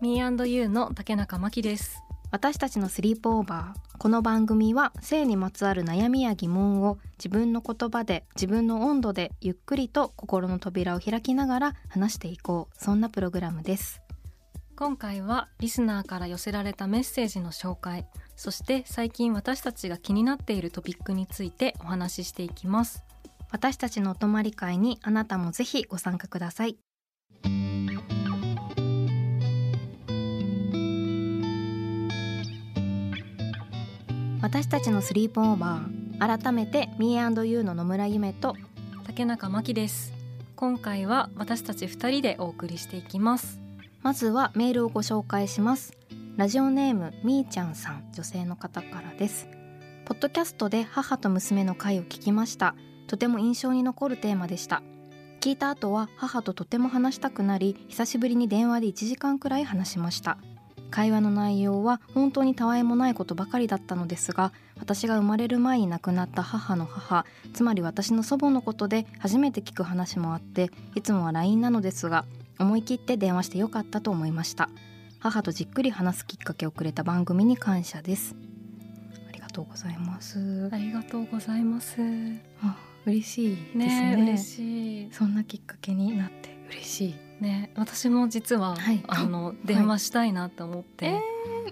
Me&You の竹中真希です。私たちのスリープオーバー。この番組は性にまつわる悩みや疑問を自分の言葉で自分の温度でゆっくりと心の扉を開きながら話していこう。そんなプログラムです。今回はリスナーから寄せられたメッセージの紹介。そして最近私たちが気になっているトピックについてお話ししていきます。私たちのお泊まり会にあなたもぜひご参加ください私たちのスリープオーバー改めて Me&You の野村夢と竹中真希です。今回は私たち二人でお送りしていきます。まずはメールをご紹介します。ラジオネームみーちゃんさん女性の方からです。ポッドキャストで母と娘の回を聞きました。とても印象に残るテーマでした。聞いた後は母ととても話したくなり久しぶりに電話で1時間くらい話しました。会話の内容は本当にたわいもないことばかりだったのですが私が生まれる前に亡くなった母の母つまり私の祖母のことで初めて聞く話もあっていつもは LINE なのですが思い切って電話してよかったと思いました。母とじっくり話すきっかけをくれた番組に感謝です。ありがとうございます。ありがとうございます。あ嬉しいですね。ね嬉しい。そんなきっかけになって嬉しいね私も実は、はい。あの電話したいなと思って、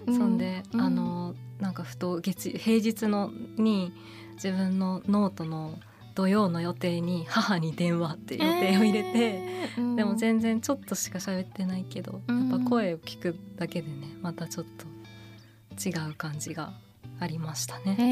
そんで、うん。あのなんかふと月平日のに自分のノートの土曜の予定に母に電話っていう予定を入れて、えーうん。でも全然ちょっとしか喋ってないけど、うん。やっぱ声を聞くだけでねまたちょっと違う感じがありましたね。へ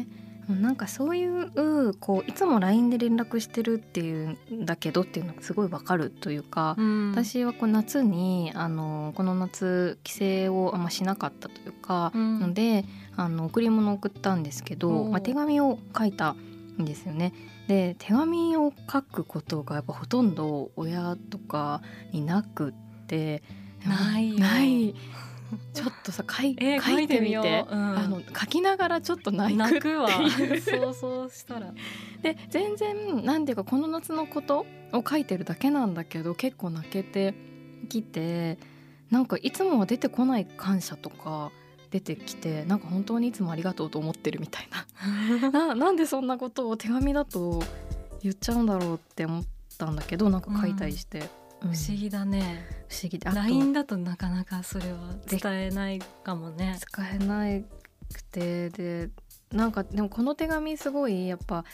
えもうなんかそういうこういつも LINE で連絡してるっていうんだけどっていうのがすごいわかるというか、うん。私はこう夏にあのこの夏帰省をあんましなかったというか、うん。のであの贈り物を送ったんですけど、まあ、手紙を書いたんですよね。で手紙を書くことがやっぱほとんど親とかになくってないよ。ないちょっとさ書い,、えー書いてみて。う。うん。あの書きながらちょっと泣くっていう。そうそうしたら。で全然なんていうかこの夏のことを書いてるだけなんだけど結構泣けてきてなんかいつもは出てこない感謝とか出てきてなんか本当にいつもありがとうと思ってるみたいな。ななんでそんなことを手紙だと言っちゃうんだろうって思ったんだけどなんか書いたりして、うん不思議だね。不思議。であと LINE だとなかなかそれは伝えないかもね。使えなくてでなんかでもこの手紙すごいやっぱ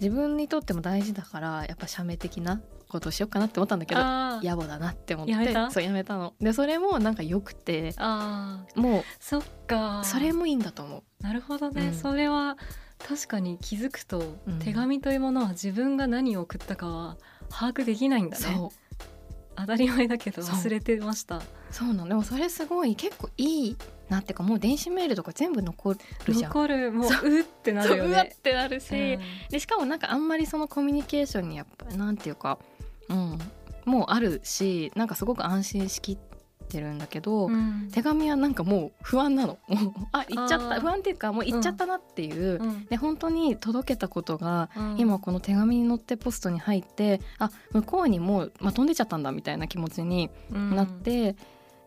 自分にとっても大事だからやっぱ写メ的なことをしようかなって思ったんだけど野暮だなって思ってそうやめたの。でそれもなんか良くてあー。もそっか。うそれもいいんだと思う。なるほどね、うん。それは確かに気づくと、うん。手紙というものは自分が何を送ったかは把握できないんだね。そう当たり前だけど忘れてました。そうなの。でもそれすごい結構いいなっていうかもう電子メールとか全部残るじゃん。残る。もうそう。うってなるよそううわっねてなるし、うん。でしかもなんかあんまりそのコミュニケーションにやっぱなんていうか、うん、もうあるしなんかすごく安心しきってるんだけど、うん。手紙はなんかもう不安なの。あ行っちゃった。不安っていうかもう行っちゃったなっていう、うん。で本当に届けたことがうん。今この手紙に載ってポストに入ってあ向こうにもう、まあ、飛んでちゃったんだみたいな気持ちにうん。なって、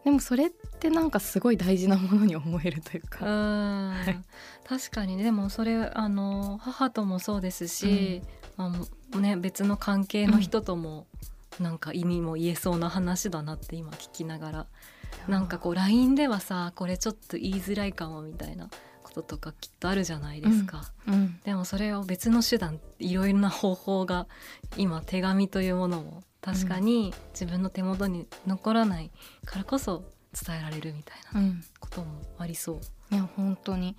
でもそれってなんかすごい大事なものに思えるといううか。ん確かに。ねでもそれあの母ともそうですし、まあもうね、別の関係の人ともなんか意味も言えそうな話だなって今聞きながら。なんかこう LINE ではさこれちょっと言いづらいかもみたいなこととかきっとあるじゃないですか、うんうん。でもそれを別の手段いろいろな方法が今手紙というものも確かに自分の手元に残らないからこそ伝えられるみたいなうん。こともありそう。いや本当に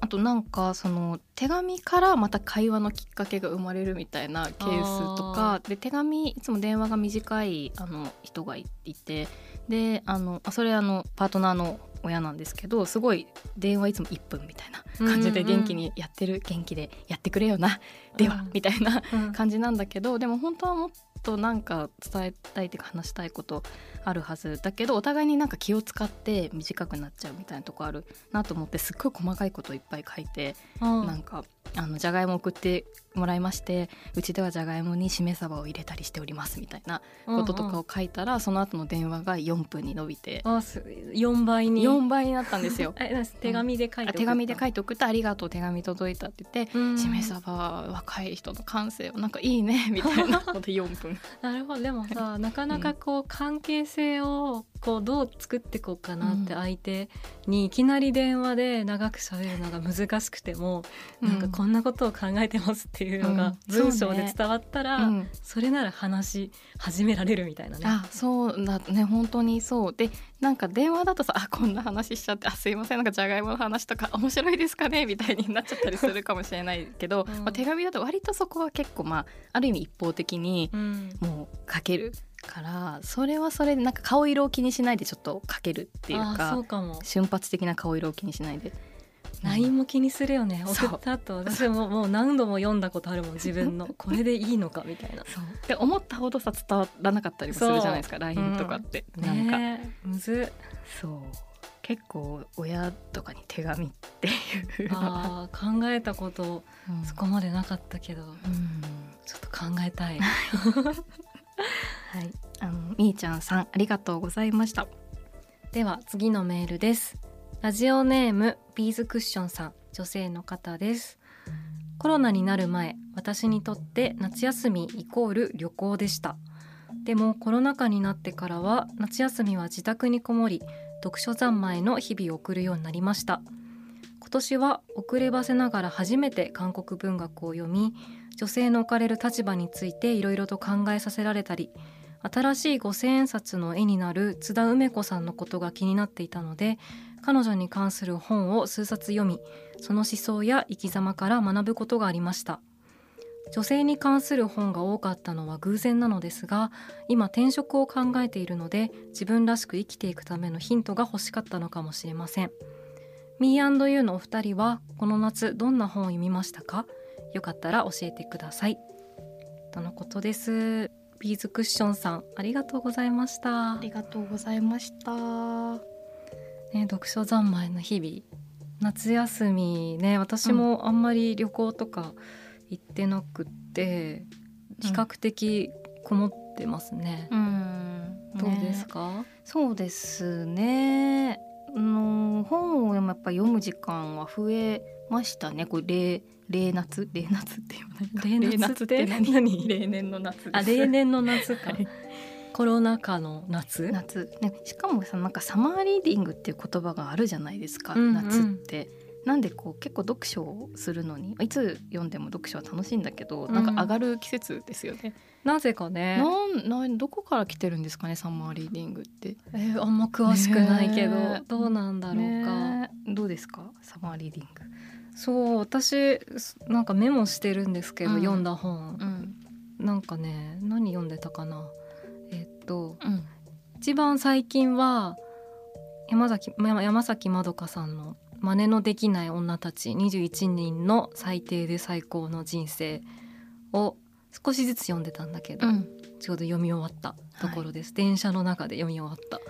あとなんかその手紙からまた会話のきっかけが生まれるみたいなケースとかで手紙いつも電話が短いあの人がいいてであのあそれあのパートナーの親なんですけどすごい電話いつも1分みたいな感じでうんうん。元気にやってる、元気でやってくれよな。では、うん。みたいなうん。感じなんだけどでも本当はもっとなんか伝えたいっていうか話したいことあるはずだけどお互いになんか気を使って短くなっちゃうみたいなとこあるなと思ってすっごい細かいことをいっぱい書いてうん。なんかあのじゃがいも送ってもらいましてうちではじゃがいもにしめ鯖を入れたりしておりますみたいなこととかを書いたら、その後の電話が4分に伸びて。あす4倍に。4倍になったんですよ。手紙で書いてあ手紙で書いいて送って「ありがとう手紙届いた」って言っててしめ鯖若い人の感性はなんかいいねみたいなので4分。なるほど。でもさなかなかこう関係性をこうどう作っていこうかなってうん。相手にいきなり電話で長く喋るのが難しくても、なんかこんなことを考えてますっていうのがうん。文章そうね。で伝わったら、うん。それなら話し始められるみたいなね。あそうだね。本当にそう。でなんか電話だとさあこんな話しちゃってあすいません。なんかじゃがいもの話とか面白いですかね？みたいになっちゃったりするかもしれないけど、うん。まあ、手紙だと割とそこは結構まあある意味一方的にうん。もう書けるからそれはそれでなんか顔色を気にしないでちょっと書けるっていうあかそうかも。瞬発的な顔色を気にしないで。LINE も気にするよね。そう。送った後。私ももう何度も読んだことあるもん自分の。これでいいのかみたいな。そう。って思ったほどさ伝わらなかったりもするじゃないですか LINE とかって、なんか。ねえ。むず。っそう。結構親とかに手紙っていう。あー考えたことうん。そこまでなかったけど。うん。ちょっと考えたい。はい。あのみーちゃんさんありがとうございました。では次のメールです。ラジオネームビーズクッションさん女性の方です。コロナになる前私にとって夏休みイコール旅行でした。でもコロナ禍になってからは夏休みは自宅にこもり読書三昧の日々を送るようになりました。今年は遅ればせながら初めて韓国文学を読み女性の置かれる立場についていろいろと考えさせられたり新しい五千円札の絵になる津田梅子さんのことが気になっていたので彼女に関する本を数冊読みその思想や生き様から学ぶことがありました。女性に関する本が多かったのは偶然なのですが今転職を考えているので自分らしく生きていくためのヒントが欲しかったのかもしれません。Me&You のお二人はこの夏どんな本を読みましたか？よかったら教えてください。とのことです。ビーズクッションさんありがとうございました。ありがとうございました。ね、読書三昧の日々夏休みね私もあんまり旅行とか行ってなくって、比較的こもってますね、うん。どうですか、そうですね。あの本をやっぱ読む時間は増えましたね。これ例例夏例夏って例夏って？何？何？例年の夏です。あ例年の夏か、はい。コロナ禍の夏？夏、ね、しかもさなんかサマーリーディングっていう言葉があるじゃないですか、うんうん。夏って。なんでこう結構読書をするのにいつ読んでも読書は楽しいんだけど、うんなん。か上がる季節ですよね。なぜかね、なんなんどこから来てるんですかねサマーリーディングって。えーあんま詳しくないけど、ねどうなんだろうか、ねどうですか？サマーリーディング。そう私なんかメモしてるんですけど、うん。読んだ本。うん。なんかね何読んでたかな。えっとうん。一番最近は山崎山山崎まどかさんの「真似のできない女たち21人の最低で最高の人生」を少しずつ読んでたんだけど、うん。ちょうど読み終わったところです、電車の中で読み終わった。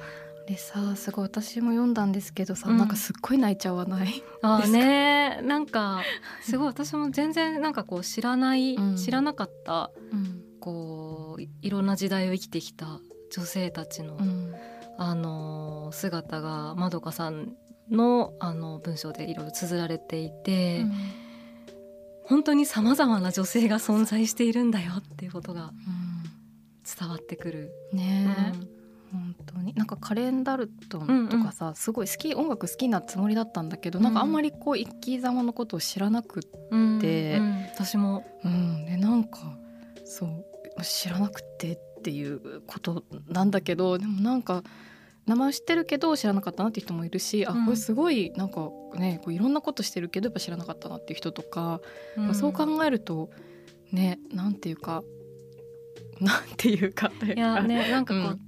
でさすごい私も読んだんですけどさ、うん。なんかすっごい泣いちゃわない？あーですか？ねなんかすごい私も全然なんかこう知らない、うん。知らなかったうん。こういいろんな時代を生きてきた女性たちの、うん。あの姿がまどかさんのあの文章でいろいろ綴られていて、本当にさまざまな女性が存在しているんだよっていうことが伝わってくる。ね、うん。本当に。なんかカレンダルトンとかさ、すごい好き音楽好きなつもりだったんだけど、なんかあんまりこう生き様のことを知らなくって、うんでうん。私も。うん、でなんかそう知らなくてっていうことなんだけどでもなんか名前を知ってるけど知らなかったなっていう人もいるし、あうん。これすごいなんかねこういろんなことしてるけどやっぱ知らなかったなっていう人とか、そう考えるとねなんていうか なんていうかといや ねなんかこう、うん。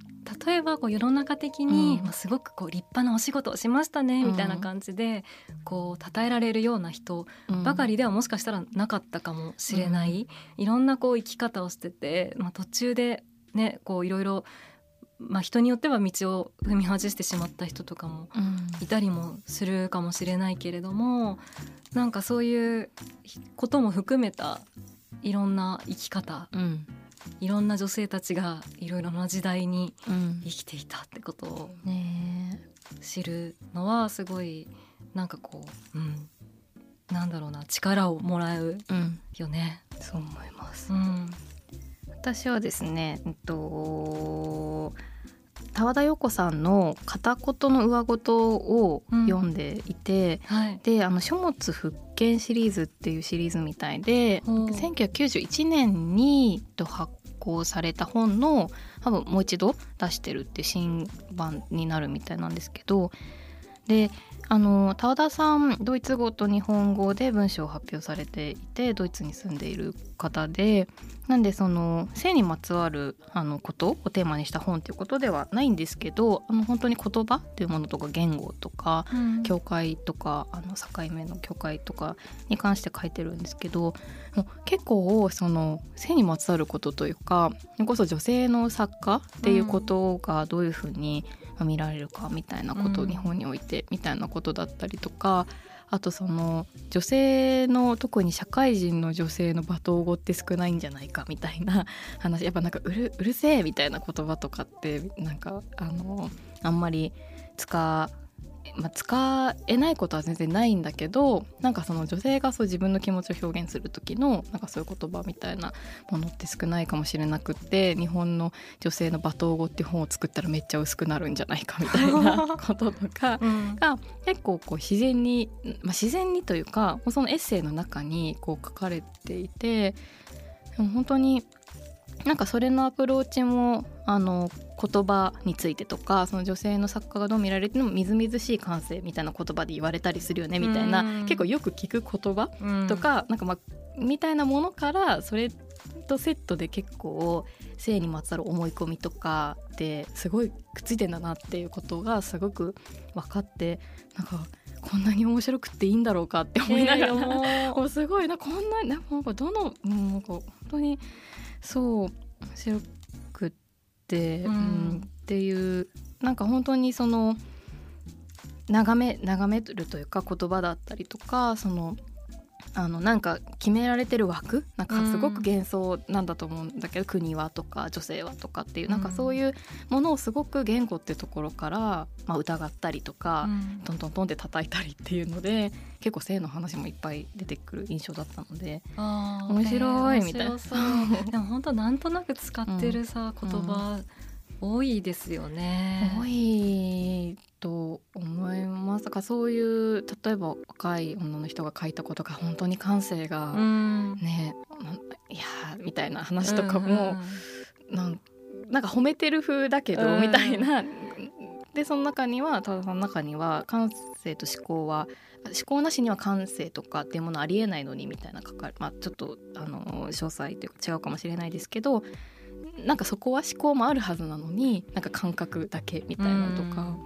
例えばこう世の中的に、うん。まあ、すごくこう立派なお仕事をしましたねみたいな感じで、こう称えられるような人うん。ばかりではもしかしたらなかったかもしれない、いろんなこう生き方をしてて、まあ、途中でねこういろいろ、まあ、人によっては道を踏み外してしまった人とかもうん。いたりもするかもしれないけれどもなんかそういうことも含めたいろんな生き方うん。いろんな女性たちがいろいろな時代にうん。生きていたってことをね知るのはすごいなんかこう、うん、なんだろうな力をもらううん。よね。そう思います。うん。私はですね、えっと、田和田陽子さんの「片言の上言」を読んでいて、はい、であの書物復権シリーズっていうシリーズみたいでほう。1991年にと発行された本の多分もう一度出してるって新版になるみたいなんですけどであの田和田さんドイツ語と日本語で文章を発表されていてドイツに住んでいる方でなんでその性にまつわるあのことをテーマにした本っていうことではないんですけどあの本当に言葉っていうものとか言語とかうん。境界とかあの境目の境界とかに関して書いてるんですけどもう結構その性にまつわることというかそれこそ女性の作家っていうことがどういうふうにまあ見られるかみたいなこと、うん。日本においてみたいなことだったりとかあとその女性の特に社会人の女性の罵倒語って少ないんじゃないかみたいな 話やっぱなんかうるうるせえみたいな言葉とかってなんかあのあんまり使まあ、使えないことは全然ないんだけどなんかその女性がそう自分の気持ちを表現する時のなんかそういう言葉みたいなものって少ないかもしれなくって日本の女性の罵倒語って本を作ったらめっちゃ薄くなるんじゃないかみたいな こととかうん。が結構こう自然に、まあ、自然にというかそのエッセイの中にこう書かれていてでも本当になんかそれのアプローチもあの言葉についてとかその女性の作家がどう見られてもみずみずしい感性みたいな言葉で言われたりするよねみたいなうん。結構よく聞く言葉うん。とか、なんかまあみたいなものからそれとセットで結構性にまつわる思い込みとかってすごいくっついてんだなっていうことがすごく分かってなんかこんなに面白くっていいんだろうかって思いながら、えーも。もうすごいなこんななんかどのうんなんか本当にそう面白くうん。うんっていうなんか本当にその眺め眺めるというか言葉だったりとかそのあのなんか決められてる枠？なんかすごく幻想なんだと思うんだけど、国はとか女性はとかっていう。なんかそういうものをすごく言語ってところから、まあ、疑ったりとか、うん。トントントンって叩いたりっていうので結構性の話もいっぱい出てくる印象だったので面白いえーみたいな。でも本当なんとなく使ってるさ、うん。言葉多いですよね。多いと思いますだからそういう例えば若い女の人が書いたことが本当に感性が、うんねなんいやーみたいな話とかも、なんなんか褒めてる風だけど、うんみたいな。でその中には多田さんの中には感性と思考は思考なしには感性とかっていうものありえないのにみたいな書かれ、まあ、ちょっとあの詳細というか違うかもしれないですけどなんかそこは思考もあるはずなのになんか感覚だけみたいなのとか、うん。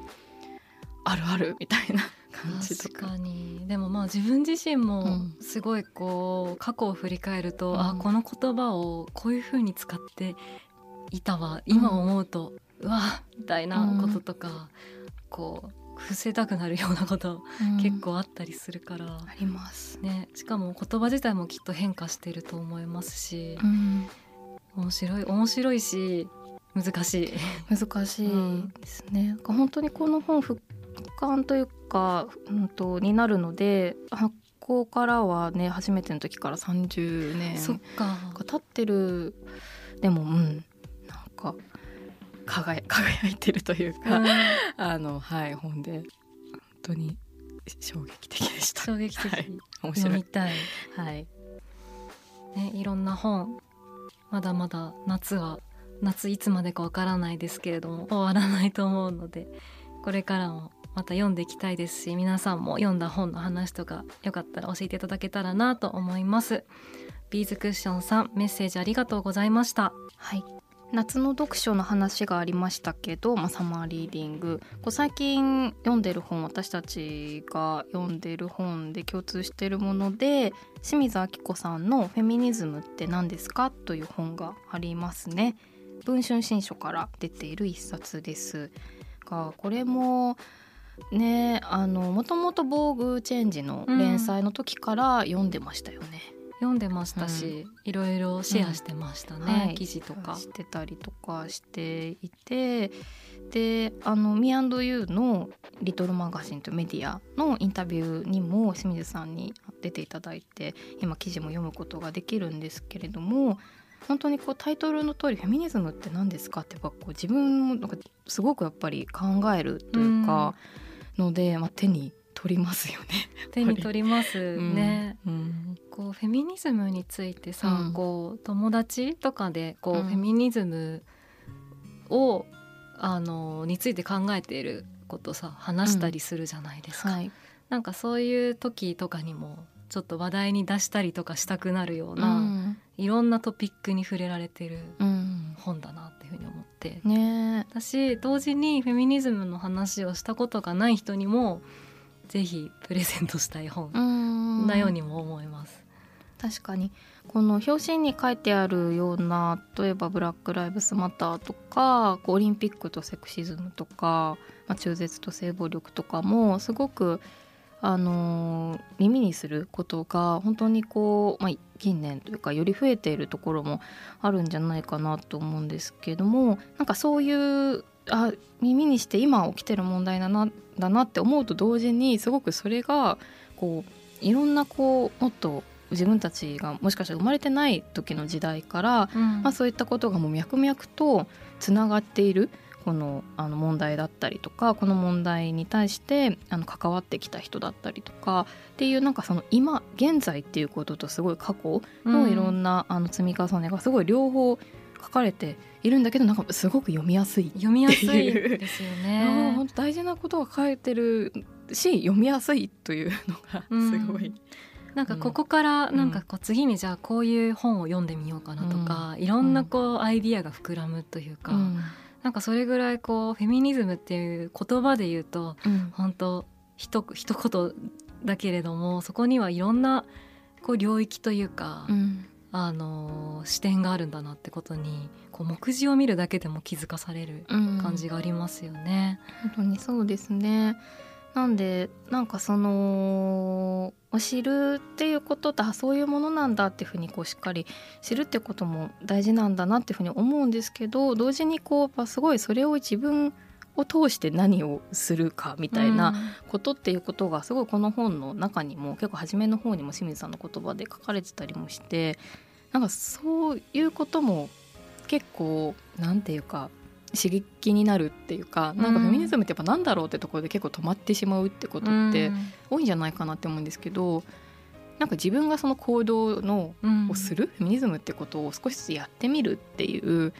あるあるみたいな 感じとか。確かに。でもまあ自分自身もうん。すごいこう過去を振り返ると、うん。あこの言葉をこういう風に使っていたわ。今思うと、うわみたいなこととか、こう伏せたくなるようなことうん。結構あったりするから、あります。ね、しかも言葉自体もきっと変化してると思いますしうん面白い面白いし難しい。難しいですね。なんか本当にこの本復刊というか、うん、とになるので発行からはね初めての時から30年そっかが経ってるでもうんなんか輝輝いてるというか、うん あのはい本で本当に衝撃的でした。衝撃的、はい面読白い。みたい、はい。ね、いろんな本まだまだ夏は夏いつまでかわからないですけれども終わらないと思うのでこれからもまた読んでいきたいですし皆さんも読んだ本の話とかよかったら教えていただけたらなと思います。ビーズクッションさんメッセージありがとうございました。はい。夏の読書の話がありましたけど、まあ、サマーリーディングこう最近読んでる本私たちが読んでる本で共通してるもので清水明子さんの「フェミニズムって何ですか?」という本がありますね。文春新書から出ている一冊ですがこれもねあのもともと「防具チェンジ」の連載の時から読んでましたよね。読んでましたし、いろいろシェアしてましたね、はい。記事とか。してたりとかしていてであの Me&You の「リトルマガジン」というメディアのインタビューにも清水さんに出ていただいて今記事も読むことができるんですけれども本当にこうタイトルの通りフェミニズムって何ですかってやっぱこう自分もなんかすごくやっぱり考えるというか、ので、まあ、手に取りますよね。手に取りますね、うん。こうフェミニズムについてさ、うん。こう友達とかでこう、うん。フェミニズムをあのについて考えていることさ話したりするじゃないですか、はい。なんかそういう時とかにもちょっと話題に出したりとかしたくなるよううな、ん。いろんなトピックに触れられてるうん。本だなっていうふうに思って。ね私同時にフェミニズムの話をしたことがない人にもぜひプレゼントしたい本。うん。なようにも思います。確かに。この表紙に書いてあるような例えば「ブラック・ライブスマター」とかオリンピックとセクシズムとか、まあ、中絶と性暴力とかもすごく、あのー耳にすることが本当にこう、まあ、近年というかより増えているところもあるんじゃないかなと思うんですけどもなんかそういうあ耳にして今起きてる問題だなだなって思うと同時にすごくそれがこういろんなこうもっと自分たちがもしかしたら生まれてない時の時代から、うん。まあ、そういったことがもう脈々とつながっているこのあの問題だったりとかこの問題に対してあの関わってきた人だったりとかっていうなんかその今現在っていうこととすごい過去のいろんな、あの積み重ねがすごい両方書かれているんだけどなんかすごく読みやすい。読みやすいですよね。本当大事なことが書いてるし読みやすいというのがすごい。なんかここからなんかこう次にじゃあこういう本を読んでみようかなとか、いろんなこうアイディアが膨らむというか、うんなんかそれぐらいこうフェミニズムっていう言葉で言うとうん本当一一言だけれどもそこにはいろんなこう領域というか、うんあの視点があるんだなってことにこう目次を見るだけでも気づかされる感じがありますよね。本当にそうですね。なんでなんかその知るっていうこととあそういうものなんだっていうふうにこうしっかり知るってことも大事なんだなっていうふうに思うんですけど同時にこうやっぱすごいそれを自分を通して何をするかみたいなことっていうことがすごいこの本の中にも結構初めの方にも清水さんの言葉で書かれてたりもしてなんかそういうことも結構なんていうか刺激になるっていうかなんかフェミニズムってやっぱなんだろうってところで結構止まってしまうってことってうん。多いんじゃないかなって思うんですけどなんか自分がその行動のうん。をする、フェミニズムってことを少しずつやってみるっていう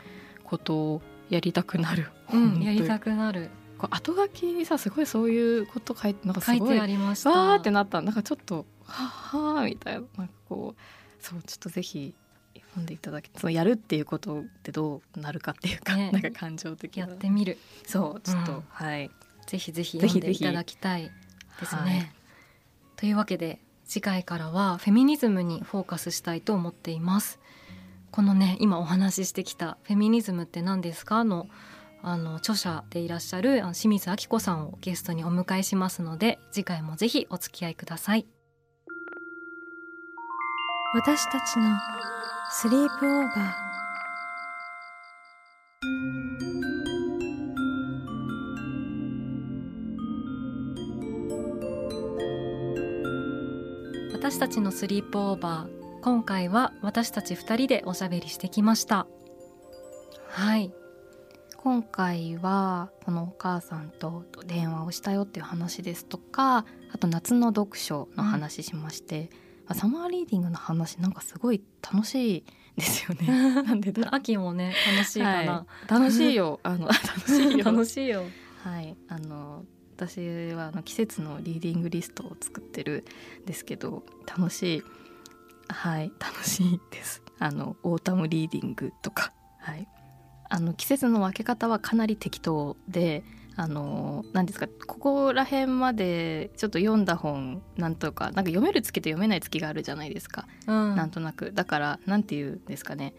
ことをやりたくなる。うん、本やりたくなる。こう後書きにさすごいそういうこと書いてなんかすごい書いてありました。わーってなった。なんかちょっとはっはーみたいな。なんかこうそうちょっとぜひ読んでいただきそのやるっていうことってどうなるかっていうか、ね。なんか感情的やなってみる。そうちょっと、うんはい。ぜひぜひぜひぜひ。読んでいただきたいですね。はい。というわけで次回からはフェミニズムにフォーカスしたいと思っています。このね今お話ししてきた「フェミニズムって何ですか?」のあの著者でいらっしゃる清水明子さんをゲストにお迎えしますので次回もぜひお付き合いください。私たちのスリープオーバー私たちのスリープオーバー今回は私たち2人でおしゃべりしてきました。はい。今回はこのお母さんと電話をしたよっていう話ですとかあと夏の読書の話しまして、あサマーリーディングの話なんかすごい楽しいですよね。なんでだ？秋もね楽しいかな、はい。楽しいよ。あの 楽しいよ。楽しいよ。はい。あの私はあの季節のリーディングリストを作ってるんですけど楽しいはい楽しいです。あのオータムリーディングとか。はい。あの季節の分け方はかなり適当であの何ですかここら辺までちょっと読んだ本なんとかなんか読める月と読めない月があるじゃないですか、うん。なんとなく。だからなんていうんですかね。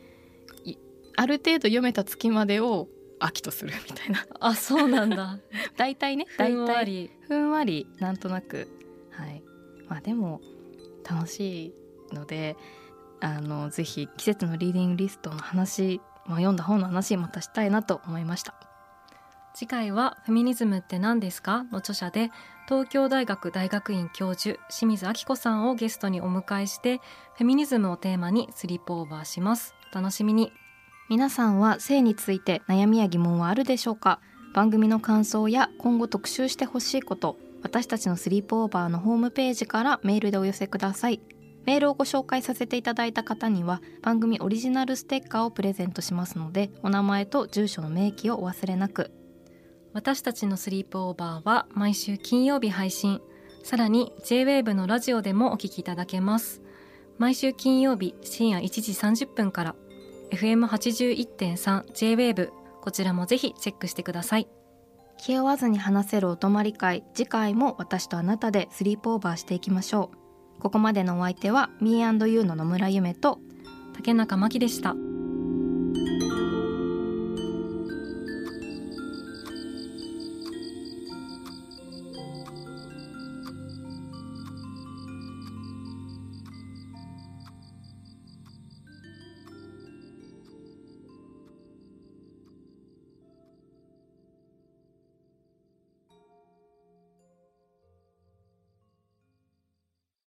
いある程度読めた月までを秋とするみたいな。あそうなんだ。大体ねふ大んわ体りふんわりなんとなく。はい。まあでも楽しいのであのぜひ季節のリーディングリストの話、まあ、読んだ本の話またしたいなと思いました。次回はフェミニズムって何ですか？の著者で東京大学大学院教授清水明子さんをゲストにお迎えしてフェミニズムをテーマにスリープオーバーします。お楽しみに。皆さんは性について悩みや疑問はあるでしょうか？番組の感想や今後特集してほしいこと私たちのスリープオーバーのホームページからメールでお寄せくださいメールをご紹介させていただいた方には番組オリジナルステッカーをプレゼントしますのでお名前と住所の明記をお忘れなく。私たちのスリープオーバーは毎週金曜日配信。さらに JWAVE のラジオでもお聞きいただけます。毎週金曜日深夜1時30分から。FM81.3 JWAVE こちらもぜひチェックしてください。気負わずに話せるお泊まり会次回も私とあなたでスリープオーバーしていきましょうここまでのお相手は Me&You の野村夢と竹中真希でした。